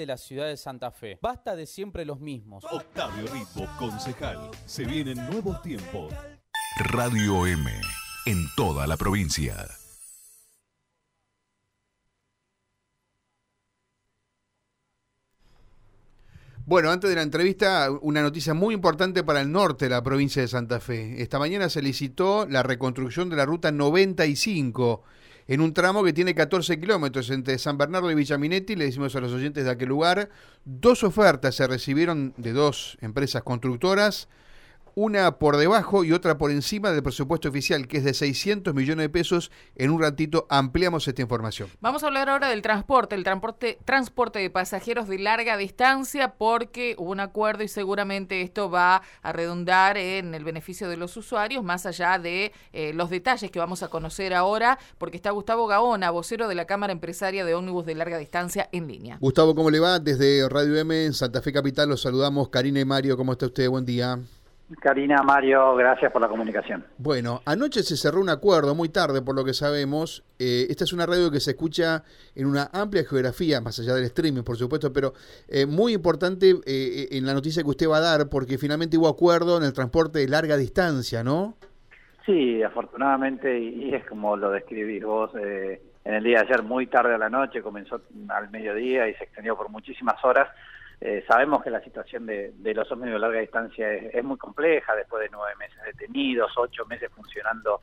de la ciudad de Santa Fe. Basta de siempre los mismos. Octavio Ritmo, concejal. Se vienen nuevos tiempos. Radio M, en toda la provincia. Bueno, antes de la entrevista, una noticia muy importante para el norte de la provincia de Santa Fe. Esta mañana se licitó la reconstrucción de la ruta 95 en un tramo que tiene 14 kilómetros entre San Bernardo y Villaminetti. Le decimos a los oyentes de aquel lugar, dos ofertas se recibieron de dos empresas constructoras una por debajo y otra por encima del presupuesto oficial, que es de 600 millones de pesos. En un ratito ampliamos esta información. Vamos a hablar ahora del transporte, el transporte, transporte de pasajeros de larga distancia, porque hubo un acuerdo y seguramente esto va a redundar en el beneficio de los usuarios, más allá de eh, los detalles que vamos a conocer ahora, porque está Gustavo Gaona, vocero de la Cámara Empresaria de Ómnibus de Larga Distancia, en línea. Gustavo, ¿cómo le va? Desde Radio M en Santa Fe Capital los saludamos. Karina y Mario, ¿cómo está usted? Buen día. Karina, Mario, gracias por la comunicación. Bueno, anoche se cerró un acuerdo, muy tarde por lo que sabemos. Eh, esta es una radio que se escucha en una amplia geografía, más allá del streaming, por supuesto, pero eh, muy importante eh, en la noticia que usted va a dar, porque finalmente hubo acuerdo en el transporte de larga distancia, ¿no? Sí, afortunadamente, y es como lo describís vos, en el día de ayer, muy tarde a la noche, comenzó al mediodía y se extendió por muchísimas horas. Eh, sabemos que la situación de, los ómnibus de larga distancia es, muy compleja, después de nueve meses detenidos, ocho meses funcionando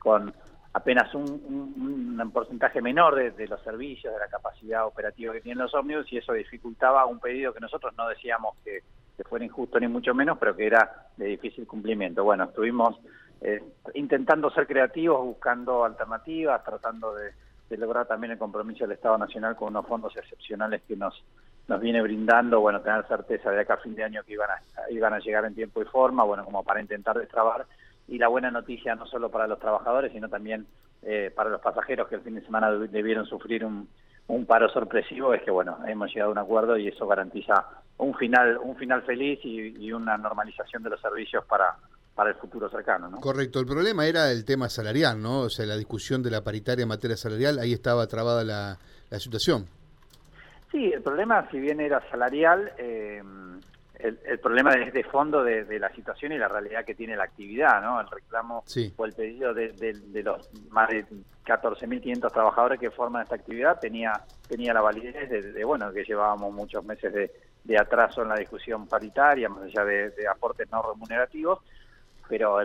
con apenas un, porcentaje menor de, los servicios, de la capacidad operativa que tienen los ómnibus, y eso dificultaba un pedido que nosotros no decíamos que, fuera injusto ni mucho menos, pero que era de difícil cumplimiento. Bueno, estuvimos eh, intentando ser creativos, buscando alternativas, tratando de lograr también el compromiso del Estado Nacional con unos fondos excepcionales que nos nos viene brindando, bueno, tener certeza de acá a fin de año que iban a, iban a llegar en tiempo y forma, bueno, como para intentar destrabar. Y la buena noticia no solo para los trabajadores, sino también eh, para los pasajeros que el fin de semana debieron sufrir un, un paro sorpresivo, es que, bueno, hemos llegado a un acuerdo y eso garantiza un final, un final feliz y, una normalización de los servicios para, para el futuro cercano. ¿no? Correcto, el problema era el tema salarial, ¿no? O sea, la discusión de la paritaria en materia salarial, ahí estaba trabada la, la situación. Sí, el problema, si bien era salarial, eh, el, problema es de fondo de, la situación y la realidad que tiene la actividad, ¿no? El reclamo o el pedido de, los más de 14.500 trabajadores que forman esta actividad tenía tenía la validez de, bueno, que llevábamos muchos meses de, atraso en la discusión paritaria, más allá de, aportes no remunerativos, pero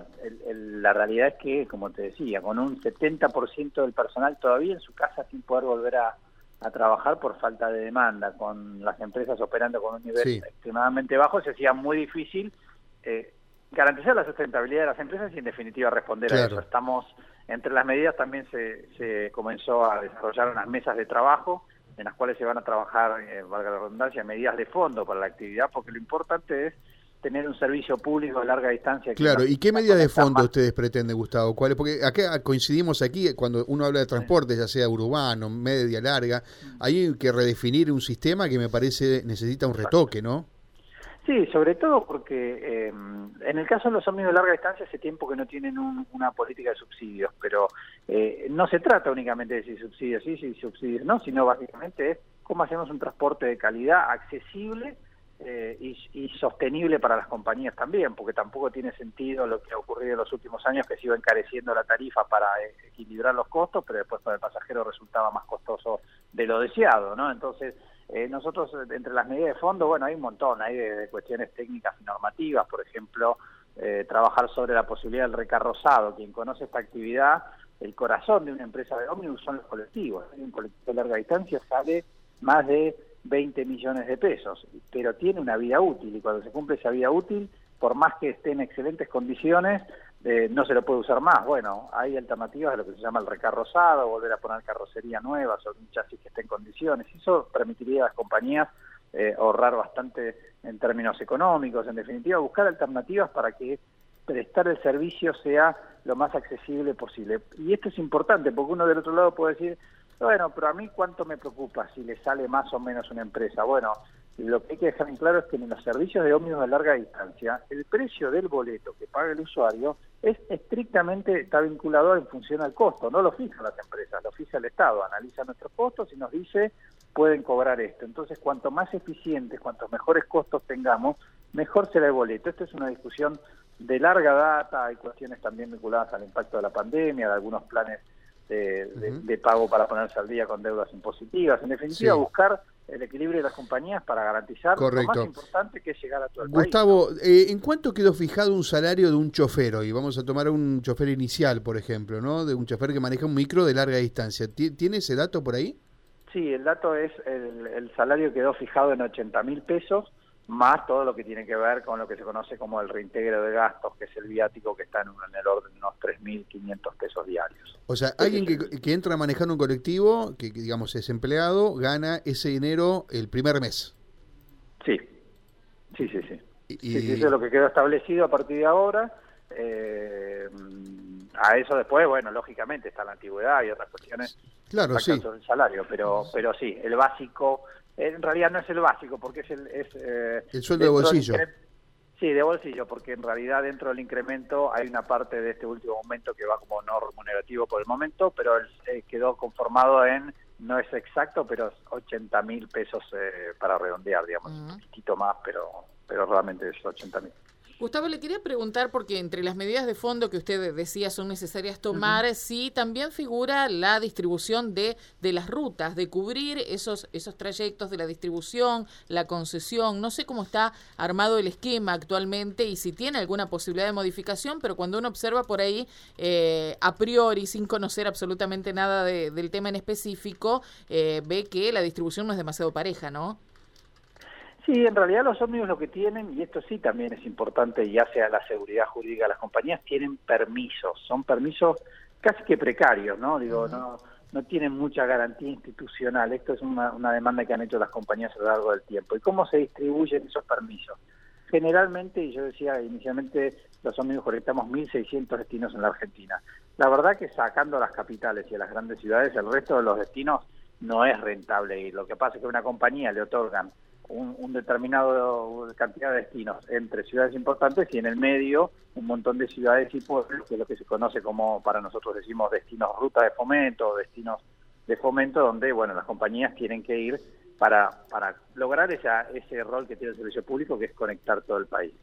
la realidad es que, como te decía, con un 70% del personal todavía en su casa sin poder volver a a trabajar por falta de demanda, con las empresas operando con un nivel extremadamente bajo, se hacía muy difícil eh, garantizar la sustentabilidad de las empresas y en definitiva responder a eso. Estamos, entre las medidas también se, se comenzó a desarrollar unas mesas de trabajo en las cuales se van a trabajar, eh, valga la redundancia, medidas de fondo para la actividad, porque lo importante es tener un servicio público a larga distancia. Claro, ¿y qué medida de fondo ustedes pretenden, Gustavo? ¿Cuál Porque acá coincidimos aquí, cuando uno habla de transporte, ya sea urbano, media, larga, hay que redefinir un sistema que me parece necesita un retoque, ¿no? Sí, sobre todo porque eh, en el caso de los ómnibus de larga distancia hace tiempo que no tienen una política de subsidios, pero eh, no se trata únicamente de si subsidios sí, si subsidios no, sino básicamente es cómo hacemos un transporte de calidad accesible eh, y, sostenible para las compañías también, porque tampoco tiene sentido lo que ha ocurrido en los últimos años, que se iba encareciendo la tarifa para eh, equilibrar los costos, pero después para el pasajero resultaba más costoso de lo deseado, ¿no? Entonces, eh, nosotros, entre las medidas de fondo, bueno, hay un montón, hay de, cuestiones técnicas y normativas, por ejemplo, trabajar sobre la posibilidad del recarrozado. Quien conoce esta actividad, el corazón de una empresa de ómnibus son los colectivos. Un colectivo de larga distancia sale más de 20 millones de pesos, pero tiene una vida útil y cuando se cumple esa vida útil, por más que esté en excelentes condiciones, eh, no se lo puede usar más. Bueno, hay alternativas de lo que se llama el recarrozado, volver a poner carrocería nueva sobre un chasis que esté en condiciones. Eso permitiría a las compañías eh, ahorrar bastante en términos económicos, en definitiva, buscar alternativas para que prestar el servicio sea lo más accesible posible. Y esto es importante porque uno del otro lado puede decir, bueno, pero a mí cuánto me preocupa si le sale más o menos una empresa. Bueno, lo que hay que dejar en claro es que en los servicios de ómnibus de larga distancia, el precio del boleto que paga el usuario es estrictamente, está vinculado en función al costo, no lo fijan las empresas, lo fija el Estado, analiza nuestros costos y nos dice pueden cobrar esto. Entonces, cuanto más eficientes, cuantos mejores costos tengamos, mejor será el boleto. Esta es una discusión de larga data, hay cuestiones también vinculadas al impacto de la pandemia, de algunos planes de, de- de pago para ponerse al día con deudas impositivas. En definitiva, Sí. buscar el equilibrio de las compañías para garantizar lo Correcto. más importante que es llegar a todo el país. Gustavo, eh, ¿en cuánto quedó fijado un salario de un chofer hoy? Vamos a tomar un chofer inicial, por ejemplo, ¿no? De un chofer que maneja un micro de larga distancia. ¿Ti- ¿Tiene ese dato por ahí? Sí, el dato es el, el salario quedó fijado en 80 mil pesos, más todo lo que tiene que ver con lo que se conoce como el reintegro de gastos, que es el viático que está en, el orden de unos 3.500 pesos diarios. O sea, alguien que, que entra a manejar un colectivo, que, que, digamos es empleado, gana ese dinero el primer mes. Sí, sí, sí, sí. Y- Sí, sí, eso es lo que quedó establecido a partir de ahora. Eh, a eso después, bueno, lógicamente está la antigüedad y otras cuestiones Claro, sí. el salario, pero, pero sí, el básico, en realidad no es el básico, porque es el... Es, eh, El sueldo de del bolsillo. Sí, de bolsillo, porque en realidad dentro del incremento hay una parte de este último momento que va como no remunerativo por el momento, pero eh, quedó conformado en, no es exacto, pero 80 mil pesos eh, para redondear, digamos, Ujú. un poquito más, pero, pero realmente es 80 mil. Gustavo, le quería preguntar, porque entre las medidas de fondo que usted decía son necesarias tomar, sí también figura la distribución de, de las rutas, de cubrir esos, esos trayectos de la distribución, la concesión. No sé cómo está armado el esquema actualmente y si tiene alguna posibilidad de modificación, pero cuando uno observa por ahí, eh, a priori, sin conocer absolutamente nada de- del tema en específico, eh, ve que la distribución no es demasiado pareja, ¿no? Sí, en realidad los ómnibus lo que tienen, y esto sí también es importante y hace a la seguridad jurídica, las compañías tienen permisos, son permisos casi que precarios, ¿no? Digo, no no tienen mucha garantía institucional. Esto es una, una demanda que han hecho las compañías a lo largo del tiempo. ¿Y cómo se distribuyen esos permisos? Generalmente, y yo decía inicialmente, los ómnibus conectamos 1.600 destinos en la Argentina. La verdad que sacando a las capitales y a las grandes ciudades, el resto de los destinos no es rentable ir. Lo que pasa es que a una compañía le otorgan un, un determinado cantidad de destinos entre ciudades importantes y en el medio un montón de ciudades y pueblos, que es lo que se conoce como, para nosotros decimos, destinos ruta de fomento o destinos de fomento, donde, bueno, las compañías tienen que ir para, para lograr esa, ese rol que tiene el servicio público, que es conectar todo el país.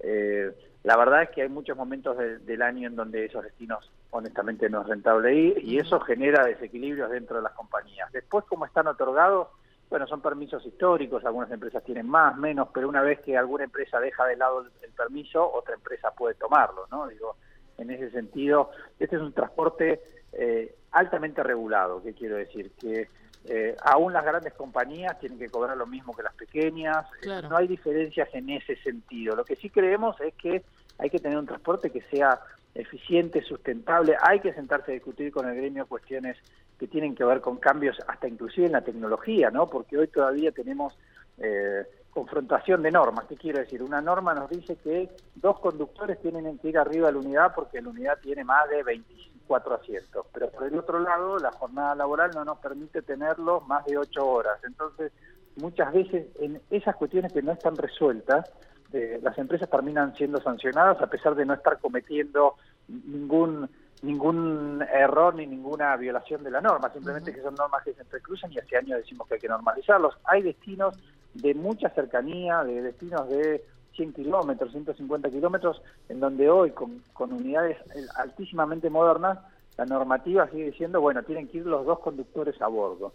Eh, la verdad es que hay muchos momentos de- del año en donde esos destinos honestamente no es rentable ir y eso genera desequilibrios dentro de las compañías. Después, como están otorgados, bueno, son permisos históricos, algunas empresas tienen más, menos, pero una vez que alguna empresa deja de lado el, el permiso, otra empresa puede tomarlo, ¿no? Digo, en ese sentido, este es un transporte eh, altamente regulado, ¿qué quiero decir? Que eh, aún las grandes compañías tienen que cobrar lo mismo que las pequeñas, Claro. no hay diferencias en ese sentido. Lo que sí creemos es que hay que tener un transporte que sea eficiente, sustentable, hay que sentarse a discutir con el gremio cuestiones que tienen que ver con cambios hasta inclusive en la tecnología, ¿no? Porque hoy todavía tenemos eh, confrontación de normas. ¿Qué quiero decir? Una norma nos dice que dos conductores tienen que ir arriba de la unidad porque la unidad tiene más de 24 asientos. Pero por el otro lado, la jornada laboral no nos permite tenerlo más de 8 horas. Entonces, muchas veces en esas cuestiones que no están resueltas, eh, las empresas terminan siendo sancionadas a pesar de no estar cometiendo ningún ningún error ni ninguna violación de la norma, simplemente que son normas que se entrecruzan y hace años decimos que hay que normalizarlos. Hay destinos de mucha cercanía, de destinos de 100 kilómetros, 150 kilómetros, en donde hoy con, con unidades altísimamente modernas, la normativa sigue diciendo, bueno, tienen que ir los dos conductores a bordo.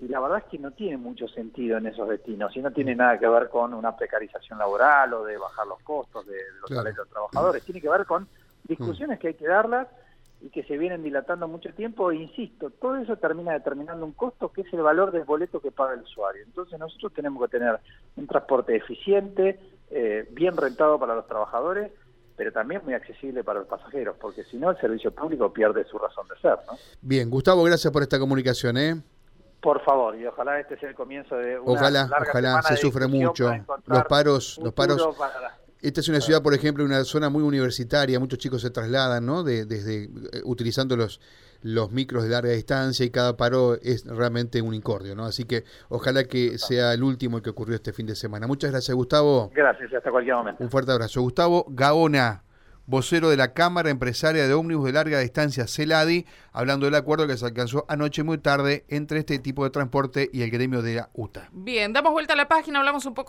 Y la verdad es que no tiene mucho sentido en esos destinos y no tiene nada que ver con una precarización laboral o de bajar los costos de los Claro. salarios de los trabajadores. Tiene que ver con discusiones que hay que darlas y que se vienen dilatando mucho tiempo. E insisto, todo eso termina determinando un costo que es el valor del boleto que paga el usuario. Entonces nosotros tenemos que tener un transporte eficiente, eh, bien rentado para los trabajadores, pero también muy accesible para los pasajeros, porque si no el servicio público pierde su razón de ser. ¿no? Bien, Gustavo, gracias por esta comunicación, ¿eh? Por favor, y ojalá este sea el comienzo de una Ojalá, larga ojalá, se sufre mucho. Los paros, los paros para Esta es una ciudad, por ejemplo, una zona muy universitaria, muchos chicos se trasladan, ¿no? De- desde eh, utilizando los los micros de larga distancia y cada paro es realmente un incordio, ¿no? Así que ojalá que sea el último que ocurrió este fin de semana. Muchas gracias, Gustavo. Gracias, hasta cualquier momento. Un fuerte abrazo. Gustavo Gaona, vocero de la Cámara Empresaria de Ómnibus de Larga Distancia, CELADI, hablando del acuerdo que se alcanzó anoche muy tarde entre este tipo de transporte y el gremio de la UTA. Bien, damos vuelta a la página, hablamos un poco